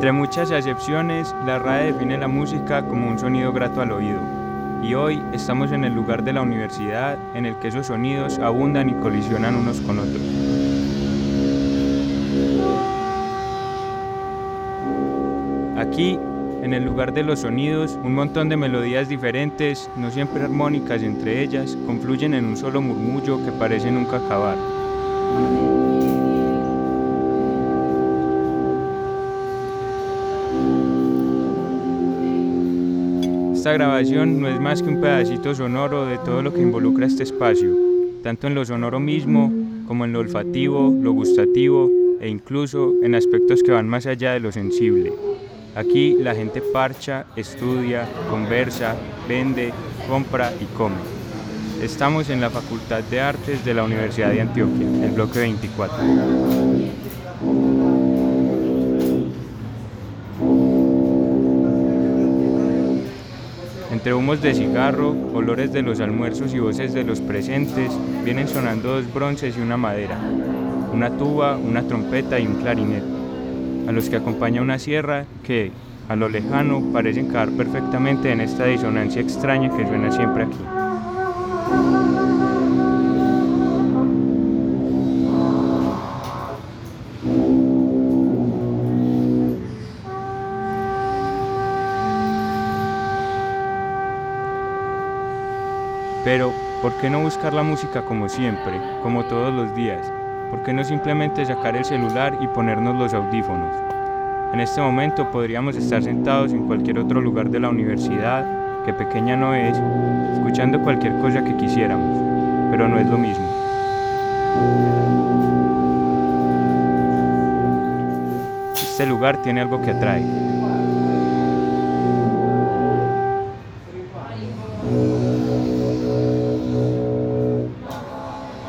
Entre muchas excepciones, la RAE define la música como un sonido grato al oído. Y hoy estamos en el lugar de la universidad en el que esos sonidos abundan y colisionan unos con otros. Aquí, en el lugar de los sonidos, un montón de melodías diferentes, no siempre armónicas entre ellas, confluyen en un solo murmullo que parece nunca acabar. Esta grabación no es más que un pedacito sonoro de todo lo que involucra este espacio, tanto en lo sonoro mismo como en lo olfativo, lo gustativo e incluso en aspectos que van más allá de lo sensible. Aquí la gente parcha, estudia, conversa, vende, compra y come. Estamos en la Facultad de Artes de la Universidad de Antioquia, el bloque 24. Entre humos de cigarro, olores de los almuerzos y voces de los presentes, vienen sonando dos bronces y una madera, una tuba, una trompeta y un clarinete, a los que acompaña una sierra que, a lo lejano, parecen caer perfectamente en esta disonancia extraña que suena siempre aquí. Pero, ¿por qué no buscar la música como siempre, como todos los días? ¿Por qué no simplemente sacar el celular y ponernos los audífonos? En este momento podríamos estar sentados en cualquier otro lugar de la universidad, que pequeña no es, escuchando cualquier cosa que quisiéramos, pero no es lo mismo. Este lugar tiene algo que atrae.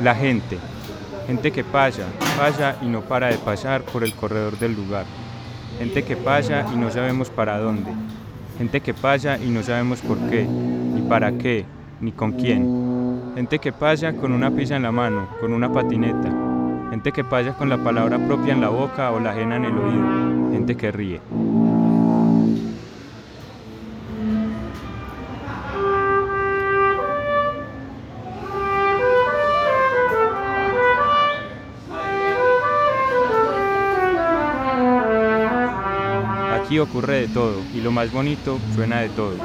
La gente, gente que pasa, pasa y no para de pasar por el corredor del lugar. Gente que pasa y no sabemos para dónde. Gente que pasa y no sabemos por qué, ni para qué, ni con quién. Gente que pasa con una pizza en la mano, con una patineta. Gente que pasa con la palabra propia en la boca o la ajena en el oído. Gente que ríe. Aquí ocurre de todo y lo más bonito suena de todo.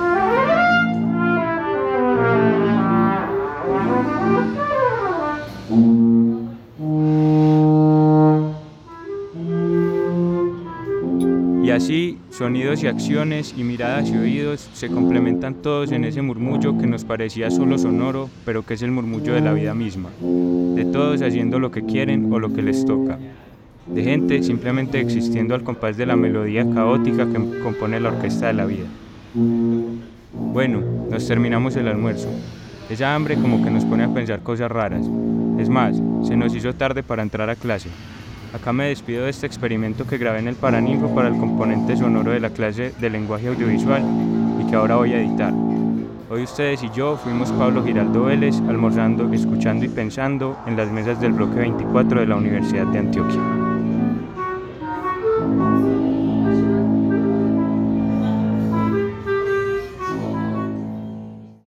Y así, sonidos y acciones y miradas y oídos se complementan todos en ese murmullo que nos parecía solo sonoro, pero que es el murmullo de la vida misma, de todos haciendo lo que quieren o lo que les toca de gente simplemente existiendo al compás de la melodía caótica que compone la orquesta de la vida. Bueno, nos terminamos el almuerzo. Esa hambre como que nos pone a pensar cosas raras. Es más, se nos hizo tarde para entrar a clase. Acá me despido de este experimento que grabé en el Paraninfo para el componente sonoro de la clase de lenguaje audiovisual y que ahora voy a editar. Hoy ustedes y yo fuimos Pablo Giraldo Vélez almorzando, escuchando y pensando en las mesas del bloque 24 de la Universidad de Antioquia.